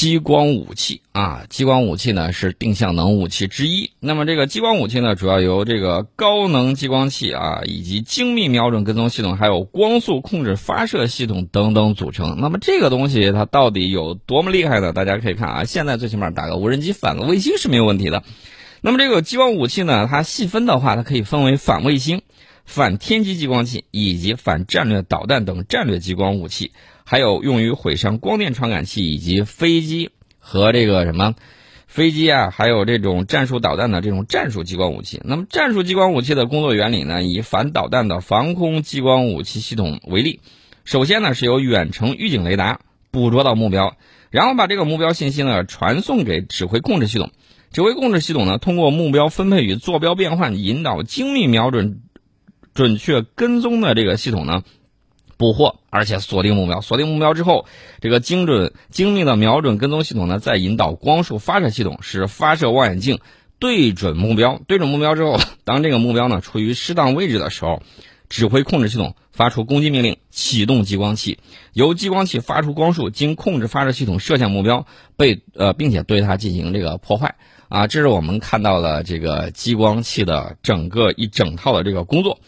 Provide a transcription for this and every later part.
激光武器啊，激光武器呢是定向能武器之一。那么这个激光武器呢，主要由这个高能激光器啊，以及精密瞄准跟踪系统，还有光速控制发射系统等等组成。那么这个东西它到底有多么厉害呢？大家可以看啊，现在最起码打个无人机反个卫星是没有问题的。那么这个激光武器呢，它细分的话，它可以分为反卫星、反天基激光器以及反战略导弹等战略激光武器。还有用于毁伤光电传感器以及飞机和这个什么飞机啊，还有这种战术导弹的这种战术激光武器。那么战术激光武器的工作原理呢，以反导弹的防空激光武器系统为例，首先呢是由远程预警雷达捕捉到目标，然后把这个目标信息呢传送给指挥控制系统，指挥控制系统呢通过目标分配与坐标变换，引导精密瞄准、准确跟踪的这个系统呢。捕获，而且锁定目标。锁定目标之后，这个精准精密的瞄准跟踪系统呢，再引导光束发射系统，使发射望远镜对准目标。对准目标之后，当这个目标呢处于适当位置的时候，指挥控制系统发出攻击命令，启动激光器，由激光器发出光束，经控制发射系统射向目标，被呃，并且对它进行这个破坏。啊，这是我们看到了这个激光器的整个一整套的这个工作。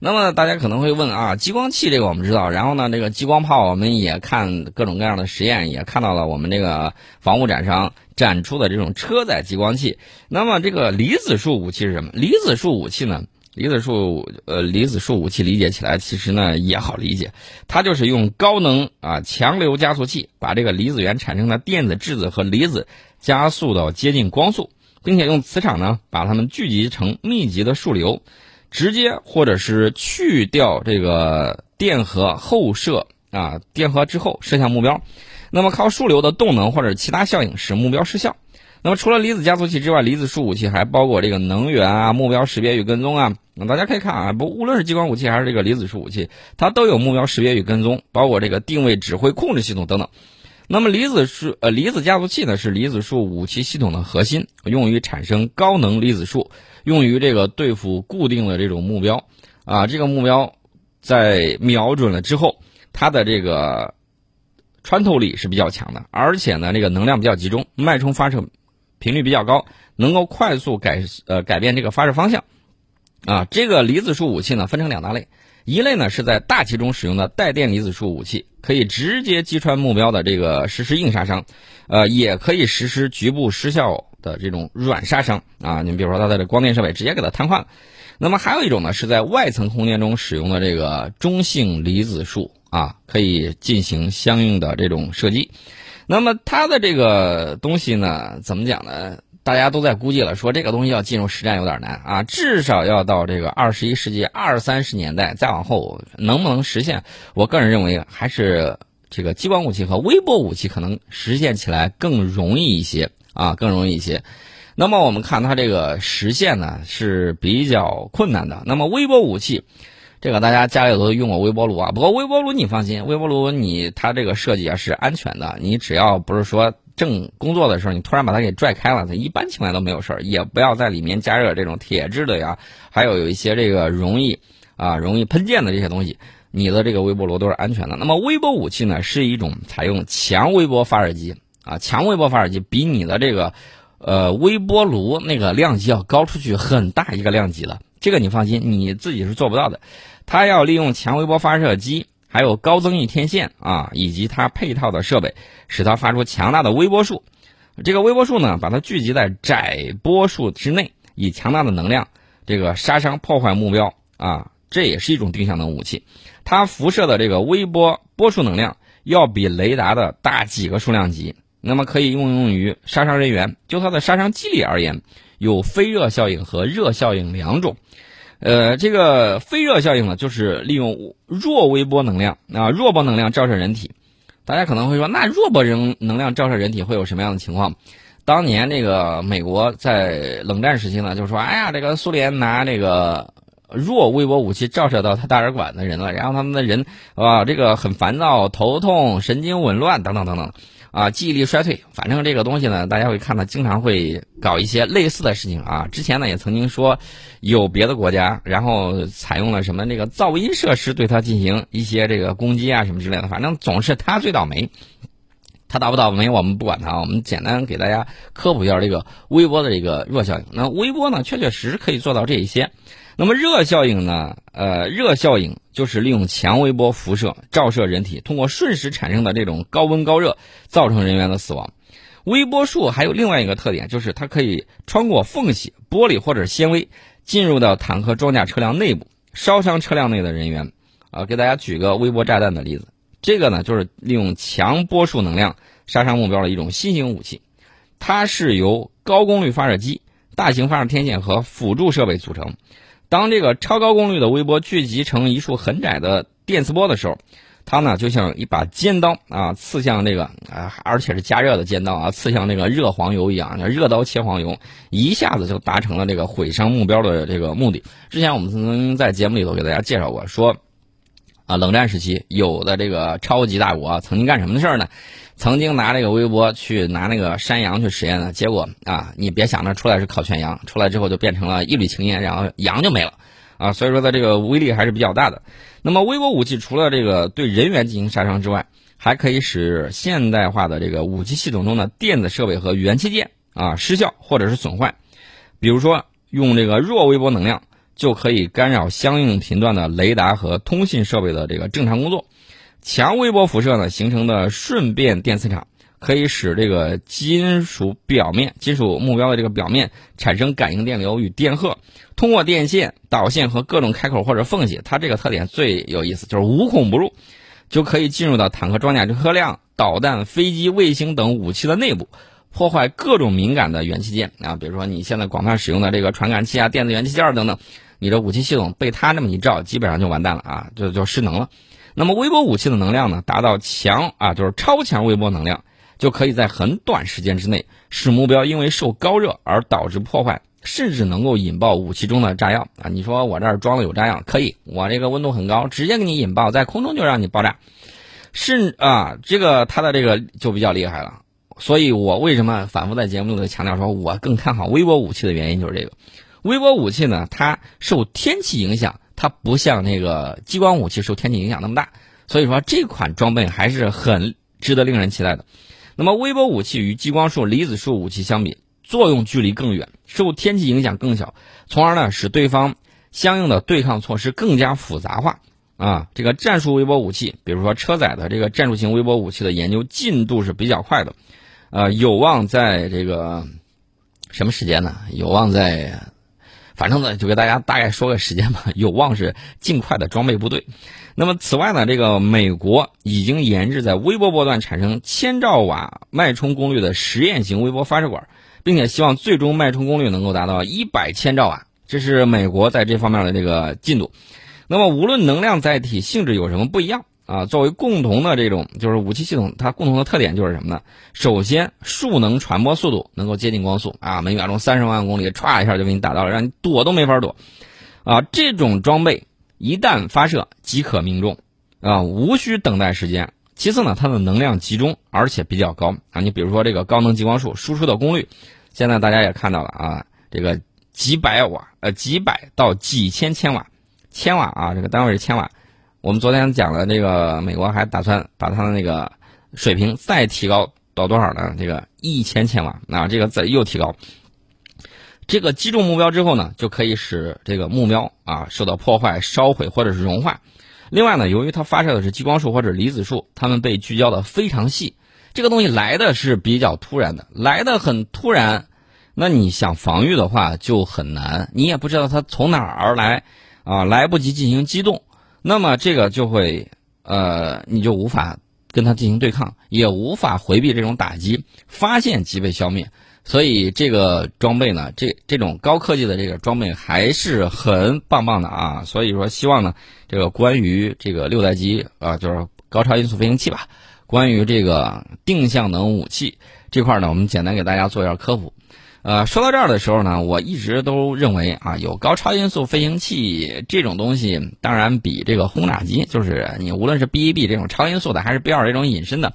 那么大家可能会问啊，激光器这个我们知道，然后呢，这个激光炮我们也看各种各样的实验，也看到了我们这个防务展上展出的这种车载激光器。那么这个离子束武器是什么？离子束武器呢？离子束呃，离子束武器理解起来其实呢也好理解，它就是用高能啊强流加速器把这个离子源产生的电子质子和离子加速到接近光速，并且用磁场呢把它们聚集成密集的束流。直接或者是去掉这个电荷后射啊，电荷之后射向目标，那么靠束流的动能或者其他效应使目标失效。那么除了离子加速器之外，离子束武器还包括这个能源啊、目标识别与跟踪啊。那大家可以看啊，不无论是激光武器还是这个离子束武器，它都有目标识别与跟踪，包括这个定位指挥控制系统等等。那么离子束呃离子加速器呢是离子束武器系统的核心，用于产生高能离子束。用于这个对付固定的这种目标，啊，这个目标在瞄准了之后，它的这个穿透力是比较强的，而且呢，这个能量比较集中，脉冲发射频率比较高，能够快速改呃改变这个发射方向。啊，这个离子束武器呢分成两大类，一类呢是在大气中使用的带电离子束武器，可以直接击穿目标的这个实施硬杀伤，呃，也可以实施局部失效。的这种软杀伤啊，你比如说它的这光电设备直接给它瘫痪了。那么还有一种呢，是在外层空间中使用的这个中性离子束啊，可以进行相应的这种射击。那么它的这个东西呢，怎么讲呢？大家都在估计了，说这个东西要进入实战有点难啊，至少要到这个二十一世纪二三十年代再往后能不能实现？我个人认为还是这个激光武器和微波武器可能实现起来更容易一些。啊，更容易一些。那么我们看它这个实现呢是比较困难的。那么微波武器，这个大家家里头用过微波炉啊？不过微波炉你放心，微波炉你它这个设计啊是安全的。你只要不是说正工作的时候，你突然把它给拽开了，它一般情况下都没有事儿。也不要在里面加热这种铁质的呀，还有有一些这个容易啊容易喷溅的这些东西，你的这个微波炉都是安全的。那么微波武器呢是一种采用强微波发射机。啊，强微波发射机比你的这个，呃，微波炉那个量级要高出去很大一个量级了。这个你放心，你自己是做不到的。它要利用强微波发射机，还有高增益天线啊，以及它配套的设备，使它发出强大的微波束。这个微波束呢，把它聚集在窄波束之内，以强大的能量，这个杀伤破坏目标啊，这也是一种定向能武器。它辐射的这个微波波束能量要比雷达的大几个数量级。那么可以应用于杀伤人员。就它的杀伤机理而言，有非热效应和热效应两种。呃，这个非热效应呢，就是利用弱微波能量啊，弱波能量照射人体。大家可能会说，那弱波能能量照射人体会有什么样的情况？当年这个美国在冷战时期呢，就说，哎呀，这个苏联拿这个弱微波武器照射到他大使馆的人了，然后他们的人啊，这个很烦躁、头痛、神经紊乱等等等等。啊，记忆力衰退，反正这个东西呢，大家会看到，经常会搞一些类似的事情啊。之前呢，也曾经说有别的国家，然后采用了什么那个噪音设施对它进行一些这个攻击啊什么之类的，反正总是它最倒霉。它倒不倒霉我们不管它，我们简单给大家科普一下这个微波的这个弱效应。那微波呢，确确实实可以做到这一些。那么热效应呢？呃，热效应就是利用强微波辐射照射人体，通过瞬时产生的这种高温高热，造成人员的死亡。微波束还有另外一个特点，就是它可以穿过缝隙、玻璃或者纤维，进入到坦克装甲车辆内部，烧伤车辆内的人员。啊，给大家举个微波炸弹的例子，这个呢就是利用强波束能量杀伤目标的一种新型武器，它是由高功率发射机、大型发射天线和辅助设备组成。当这个超高功率的微波聚集成一束很窄的电磁波的时候，它呢就像一把尖刀啊，刺向这个啊，而且是加热的尖刀啊，刺向那个热黄油一样，热刀切黄油，一下子就达成了这个毁伤目标的这个目的。之前我们曾经在节目里头给大家介绍过，说啊，冷战时期有的这个超级大国曾经干什么的事儿呢？曾经拿这个微波去拿那个山羊去实验的结果啊，你别想着出来是烤全羊，出来之后就变成了一缕青烟，然后羊就没了，啊，所以说它这个威力还是比较大的。那么微波武器除了这个对人员进行杀伤之外，还可以使现代化的这个武器系统中的电子设备和元器件啊失效或者是损坏，比如说用这个弱微波能量就可以干扰相应频段的雷达和通信设备的这个正常工作。强微波辐射呢形成的瞬变电磁场，可以使这个金属表面、金属目标的这个表面产生感应电流与电荷，通过电线、导线和各种开口或者缝隙，它这个特点最有意思，就是无孔不入，就可以进入到坦克装甲车辆、导弹、飞机、卫星等武器的内部，破坏各种敏感的元器件啊，比如说你现在广泛使用的这个传感器啊、电子元器件等等，你的武器系统被它这么一照，基本上就完蛋了啊，就就失能了。那么微波武器的能量呢，达到强啊，就是超强微波能量，就可以在很短时间之内使目标因为受高热而导致破坏，甚至能够引爆武器中的炸药啊！你说我这儿装的有炸药，可以，我这个温度很高，直接给你引爆，在空中就让你爆炸，甚啊，这个它的这个就比较厉害了。所以我为什么反复在节目里强调说我更看好微波武器的原因就是这个，微波武器呢，它受天气影响。它不像那个激光武器受天气影响那么大，所以说这款装备还是很值得令人期待的。那么微波武器与激光束、离子束武器相比，作用距离更远，受天气影响更小，从而呢使对方相应的对抗措施更加复杂化。啊，这个战术微波武器，比如说车载的这个战术型微波武器的研究进度是比较快的，呃，有望在这个什么时间呢？有望在。反正呢，就给大家大概说个时间吧，有望是尽快的装备部队。那么此外呢，这个美国已经研制在微波波段产生千兆瓦脉冲功率的实验型微波发射管，并且希望最终脉冲功率能够达到一百千兆瓦，这是美国在这方面的这个进度。那么无论能量载体性质有什么不一样。啊，作为共同的这种就是武器系统，它共同的特点就是什么呢？首先，数能传播速度能够接近光速啊，每秒钟三十万公里，歘一下就给你打到了，让你躲都没法躲。啊，这种装备一旦发射即可命中，啊，无需等待时间。其次呢，它的能量集中而且比较高啊。你比如说这个高能激光束输出的功率，现在大家也看到了啊，这个几百瓦，呃，几百到几千千瓦，千瓦啊，这个单位是千瓦。我们昨天讲了，这个美国还打算把它的那个水平再提高到多少呢？这个一千千瓦啊，这个再又提高。这个击中目标之后呢，就可以使这个目标啊受到破坏、烧毁或者是融化。另外呢，由于它发射的是激光束或者离子束，它们被聚焦的非常细，这个东西来的是比较突然的，来的很突然，那你想防御的话就很难，你也不知道它从哪儿而来啊，来不及进行机动。那么这个就会，呃，你就无法跟他进行对抗，也无法回避这种打击，发现即被消灭。所以这个装备呢，这这种高科技的这个装备还是很棒棒的啊。所以说，希望呢，这个关于这个六代机啊，就是高超音速飞行器吧，关于这个定向能武器这块呢，我们简单给大家做一下科普。呃，说到这儿的时候呢，我一直都认为啊，有高超音速飞行器这种东西，当然比这个轰炸机，就是你无论是 B A B 这种超音速的，还是 B 二这种隐身的，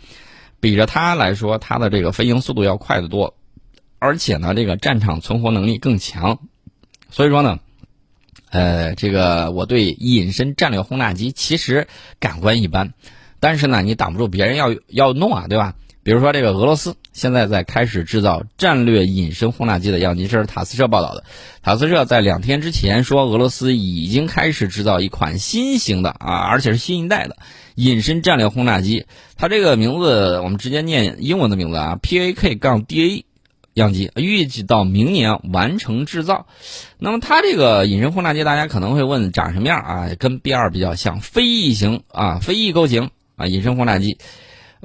比着它来说，它的这个飞行速度要快得多，而且呢，这个战场存活能力更强。所以说呢，呃，这个我对隐身战略轰炸机其实感官一般，但是呢，你挡不住别人要要弄啊，对吧？比如说，这个俄罗斯现在在开始制造战略隐身轰炸机的样机，这是塔斯社报道的。塔斯社在两天之前说，俄罗斯已经开始制造一款新型的啊，而且是新一代的隐身战略轰炸机。它这个名字我们直接念英文的名字啊，PAK 杠 DA 样机，预计到明年完成制造。那么它这个隐身轰炸机，大家可能会问长什么样啊？跟 B 二比较像，飞翼型啊，飞翼构型啊，隐身轰炸机。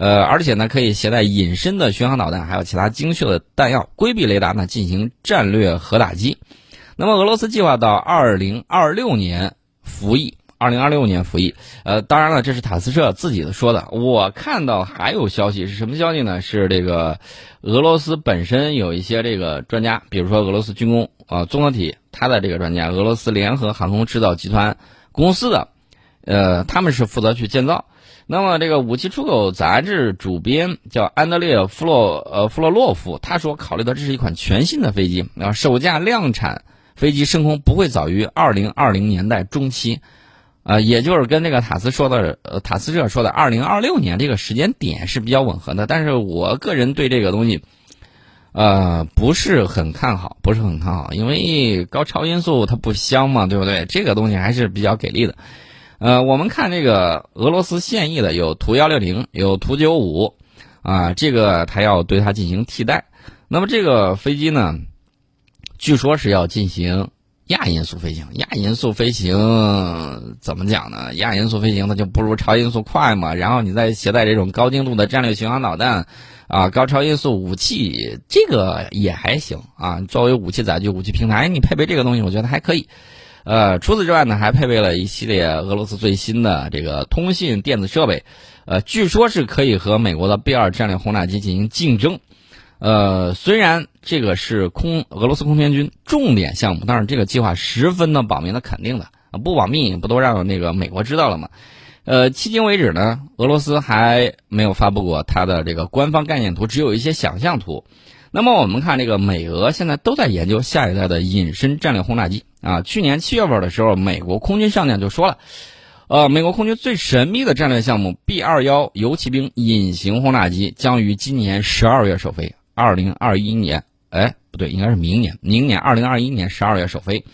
呃，而且呢，可以携带隐身的巡航导弹，还有其他精确的弹药，规避雷达呢，进行战略核打击。那么，俄罗斯计划到二零二六年服役，二零二六年服役。呃，当然了，这是塔斯社自己的说的。我看到还有消息是什么消息呢？是这个俄罗斯本身有一些这个专家，比如说俄罗斯军工啊综合体，他的这个专家，俄罗斯联合航空制造集团公司的，呃，他们是负责去建造。那么，这个武器出口杂志主编叫安德烈弗洛呃弗洛洛夫，他说考虑到这是一款全新的飞机，啊，首架量产飞机升空不会早于二零二零年代中期，啊，也就是跟这个塔斯说的呃塔斯社说的二零二六年这个时间点是比较吻合的。但是我个人对这个东西，呃，不是很看好，不是很看好，因为高超音速它不香嘛，对不对？这个东西还是比较给力的。呃，我们看这个俄罗斯现役的有图幺六零，有图九五，啊，这个它要对它进行替代。那么这个飞机呢，据说是要进行亚音速飞行。亚音速飞行怎么讲呢？亚音速飞行它就不如超音速快嘛。然后你再携带这种高精度的战略巡航导弹，啊，高超音速武器，这个也还行啊。作为武器载具、武器平台，你配备这个东西，我觉得还可以。呃，除此之外呢，还配备了一系列俄罗斯最新的这个通信电子设备，呃，据说是可以和美国的 B 二战略轰炸机进行竞争。呃，虽然这个是空俄罗斯空天军重点项目，但是这个计划十分的保密的肯定的，不保密不都让那个美国知道了吗？呃，迄今为止呢，俄罗斯还没有发布过它的这个官方概念图，只有一些想象图。那么我们看这个美俄现在都在研究下一代的隐身战略轰炸机啊。去年七月份的时候，美国空军上将就说了，呃，美国空军最神秘的战略项目 B 二幺游骑兵隐形轰炸机将于今年十二月首飞。二零二一年，哎，不对，应该是明年，明年二零二一年十二月首飞。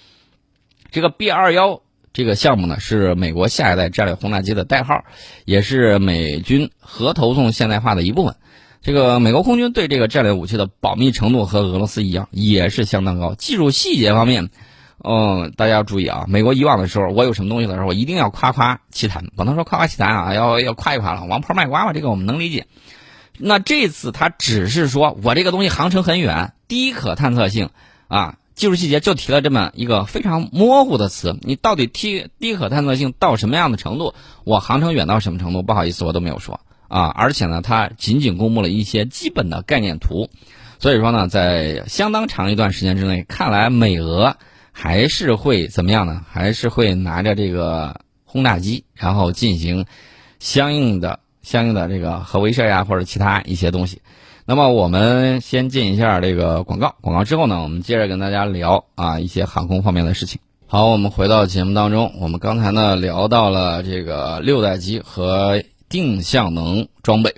这个 B 二幺这个项目呢，是美国下一代战略轰炸机的代号，也是美军核投送现代化的一部分。这个美国空军对这个战略武器的保密程度和俄罗斯一样，也是相当高。技术细节方面，嗯，大家要注意啊。美国以往的时候，我有什么东西的时候，我一定要夸夸其谈，不能说夸夸其谈啊，要要夸一夸了，王婆卖瓜嘛，这个我们能理解。那这次他只是说我这个东西航程很远，低可探测性啊，技术细节就提了这么一个非常模糊的词。你到底低低可探测性到什么样的程度？我航程远到什么程度？不好意思，我都没有说。啊，而且呢，它仅仅公布了一些基本的概念图，所以说呢，在相当长一段时间之内，看来美俄还是会怎么样呢？还是会拿着这个轰炸机，然后进行相应的、相应的这个核威慑呀，或者其他一些东西。那么我们先进一下这个广告，广告之后呢，我们接着跟大家聊啊一些航空方面的事情。好，我们回到节目当中，我们刚才呢聊到了这个六代机和。定向能装备，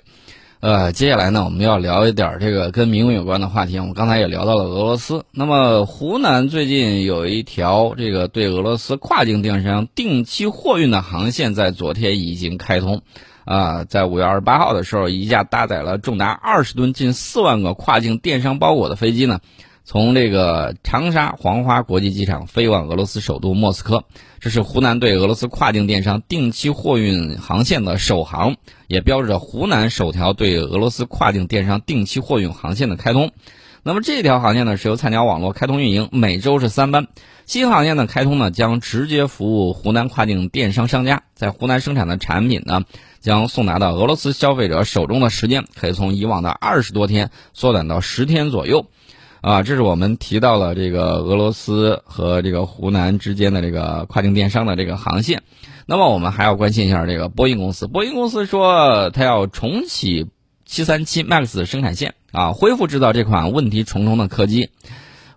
呃，接下来呢，我们要聊一点这个跟民用有关的话题。我们刚才也聊到了俄罗斯。那么，湖南最近有一条这个对俄罗斯跨境电商定期货运的航线，在昨天已经开通。啊，在五月二十八号的时候，一架搭载了重达二十吨、近四万个跨境电商包裹的飞机呢。从这个长沙黄花国际机场飞往俄罗斯首都莫斯科，这是湖南对俄罗斯跨境电商定期货运航线的首航，也标志着湖南首条对俄罗斯跨境电商定期货运航线的开通。那么这条航线呢是由菜鸟网络开通运营，每周是三班。新航线的开通呢将直接服务湖南跨境电商商家，在湖南生产的产品呢将送达到俄罗斯消费者手中的时间可以从以往的二十多天缩短到十天左右。啊，这是我们提到了这个俄罗斯和这个湖南之间的这个跨境电商的这个航线。那么我们还要关心一下这个波音公司。波音公司说，它要重启737 MAX 生产线啊，恢复制造这款问题重重的客机。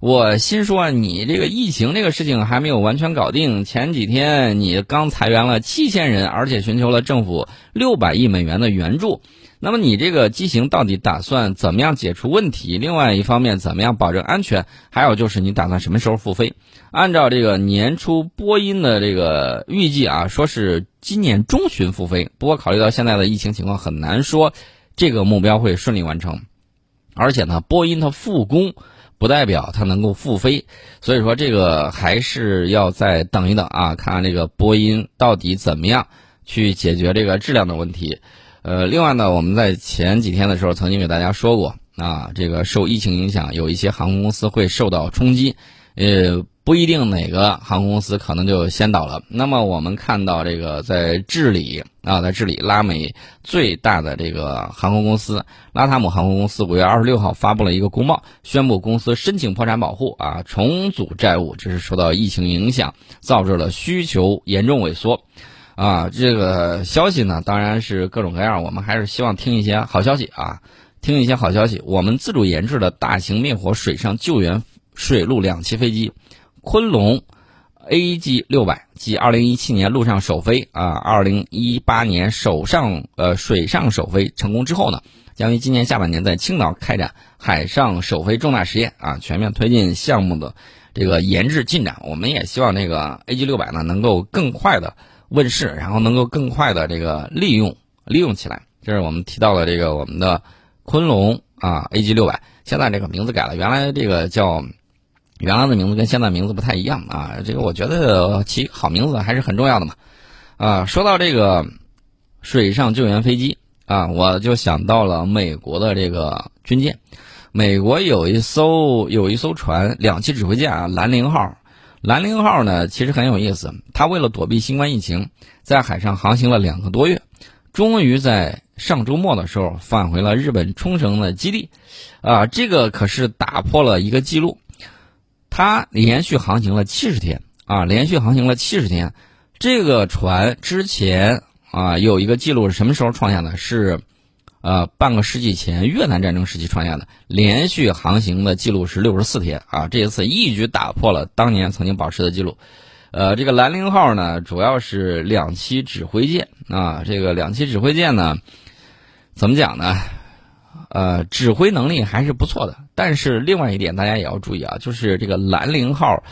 我心说，你这个疫情这个事情还没有完全搞定，前几天你刚裁员了七千人，而且寻求了政府六百亿美元的援助。那么你这个机型到底打算怎么样解除问题？另外一方面，怎么样保证安全？还有就是你打算什么时候复飞？按照这个年初波音的这个预计啊，说是今年中旬复飞。不过考虑到现在的疫情情况，很难说这个目标会顺利完成。而且呢，波音它复工不代表它能够复飞，所以说这个还是要再等一等啊，看看这个波音到底怎么样去解决这个质量的问题。呃，另外呢，我们在前几天的时候曾经给大家说过啊，这个受疫情影响，有一些航空公司会受到冲击，呃，不一定哪个航空公司可能就先倒了。那么我们看到这个在智利啊，在智利拉美最大的这个航空公司拉塔姆航空公司五月二十六号发布了一个公报，宣布公司申请破产保护啊，重组债务，这是受到疫情影响，导致了需求严重萎缩。啊，这个消息呢，当然是各种各样。我们还是希望听一些好消息啊，听一些好消息。我们自主研制的大型灭火水上救援水陆两栖飞机“昆龙 ”AG 六百，继2017年陆上首飞啊，2018年首上呃水上首飞成功之后呢，将于今年下半年在青岛开展海上首飞重大实验啊，全面推进项目的这个研制进展。我们也希望这个 AG 六百呢，能够更快的。问世，然后能够更快的这个利用利用起来，这是我们提到的这个我们的昆龙啊 AG 六百，现在这个名字改了，原来这个叫原来的名字跟现在名字不太一样啊，这个我觉得起好名字还是很重要的嘛。啊，说到这个水上救援飞机啊，我就想到了美国的这个军舰，美国有一艘有一艘船两栖指挥舰啊兰陵号。兰陵号呢，其实很有意思。它为了躲避新冠疫情，在海上航行了两个多月，终于在上周末的时候返回了日本冲绳的基地。啊，这个可是打破了一个记录。它连续航行了七十天啊，连续航行了七十天。这个船之前啊有一个记录是什么时候创下的？是。呃，半个世纪前越南战争时期创下的连续航行的记录是六十四天啊，这一次一举打破了当年曾经保持的记录。呃，这个兰陵号呢，主要是两栖指挥舰啊，这个两栖指挥舰呢，怎么讲呢？呃，指挥能力还是不错的。但是另外一点大家也要注意啊，就是这个兰陵号，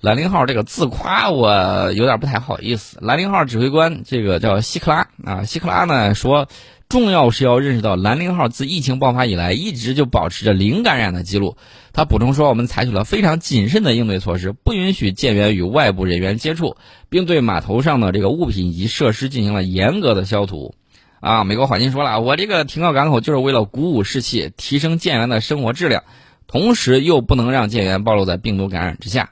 兰陵号这个自夸我有点不太好意思。兰陵号指挥官这个叫希克拉啊，希克拉呢说。重要是要认识到，兰陵号自疫情爆发以来一直就保持着零感染的记录。他补充说，我们采取了非常谨慎的应对措施，不允许舰员与外部人员接触，并对码头上的这个物品以及设施进行了严格的消毒。啊，美国海军说了，我这个停靠港口就是为了鼓舞士气，提升舰员的生活质量，同时又不能让舰员暴露在病毒感染之下。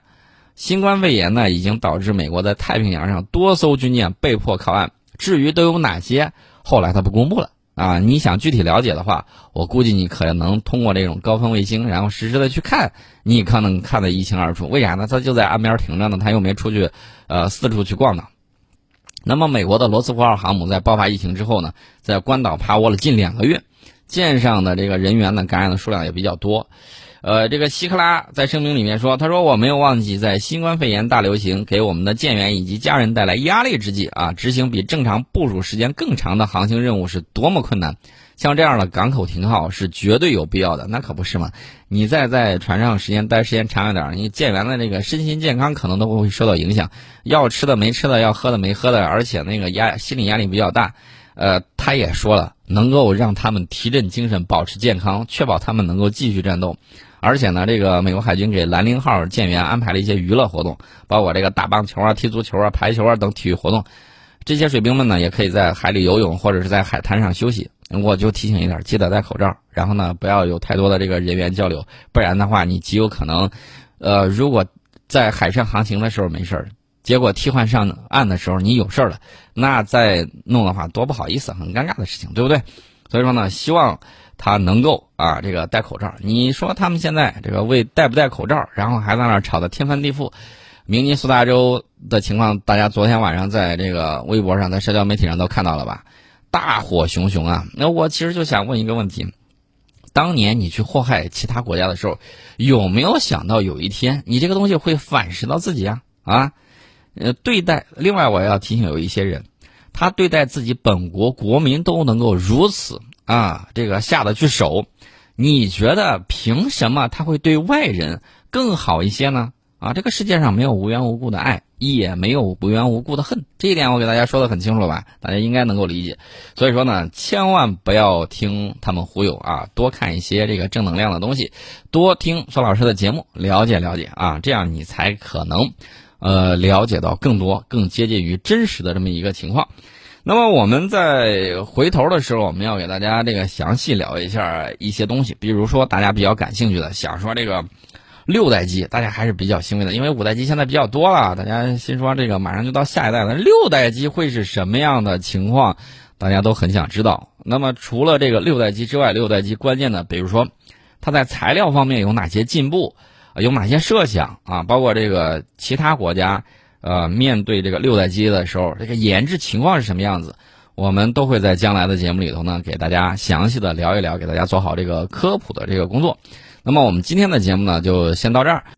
新冠肺炎呢，已经导致美国在太平洋上多艘军舰被迫靠岸。至于都有哪些？后来他不公布了啊！你想具体了解的话，我估计你可能通过这种高分卫星，然后实时的去看，你可能看得一清二楚。为啥呢？他就在岸边停着呢，他又没出去，呃，四处去逛呢。那么，美国的罗斯福号航母在爆发疫情之后呢，在关岛趴窝了近两个月，舰上的这个人员呢，感染的数量也比较多。呃，这个希克拉在声明里面说：“他说我没有忘记，在新冠肺炎大流行给我们的舰员以及家人带来压力之际啊，执行比正常部署时间更长的航行任务是多么困难。像这样的港口停靠是绝对有必要的，那可不是嘛？你再在船上时间待时间长一点，你舰员的这个身心健康可能都会受到影响，要吃的没吃的，要喝的没喝的，而且那个压心理压力比较大。呃，他也说了，能够让他们提振精神，保持健康，确保他们能够继续战斗。”而且呢，这个美国海军给兰陵号舰员安排了一些娱乐活动，包括这个打棒球啊、踢足球啊、排球啊等体育活动。这些水兵们呢，也可以在海里游泳或者是在海滩上休息。我就提醒一点，记得戴口罩，然后呢，不要有太多的这个人员交流，不然的话，你极有可能，呃，如果在海上航行的时候没事儿，结果替换上岸的时候你有事儿了，那再弄的话多不好意思，很尴尬的事情，对不对？所以说呢，希望。他能够啊，这个戴口罩。你说他们现在这个为戴不戴口罩，然后还在那吵得天翻地覆。明尼苏达州的情况，大家昨天晚上在这个微博上、在社交媒体上都看到了吧？大火熊熊啊！那我其实就想问一个问题：当年你去祸害其他国家的时候，有没有想到有一天你这个东西会反噬到自己啊？啊？呃，对待。另外，我要提醒有一些人，他对待自己本国国民都能够如此。啊，这个下得去手，你觉得凭什么他会对外人更好一些呢？啊，这个世界上没有无缘无故的爱，也没有无缘无故的恨，这一点我给大家说的很清楚了吧？大家应该能够理解。所以说呢，千万不要听他们忽悠啊，多看一些这个正能量的东西，多听孙老师的节目，了解了解啊，这样你才可能，呃，了解到更多、更接近于真实的这么一个情况。那么我们在回头的时候，我们要给大家这个详细聊一下一些东西，比如说大家比较感兴趣的，想说这个。六代机大家还是比较欣慰的，因为五代机现在比较多了，大家心说这个马上就到下一代了，六代机会是什么样的情况？大家都很想知道。那么除了这个六代机之外，六代机关键的，比如说它在材料方面有哪些进步，有哪些设想啊？包括这个其他国家，呃，面对这个六代机的时候，这个研制情况是什么样子？我们都会在将来的节目里头呢，给大家详细的聊一聊，给大家做好这个科普的这个工作。那么我们今天的节目呢，就先到这儿。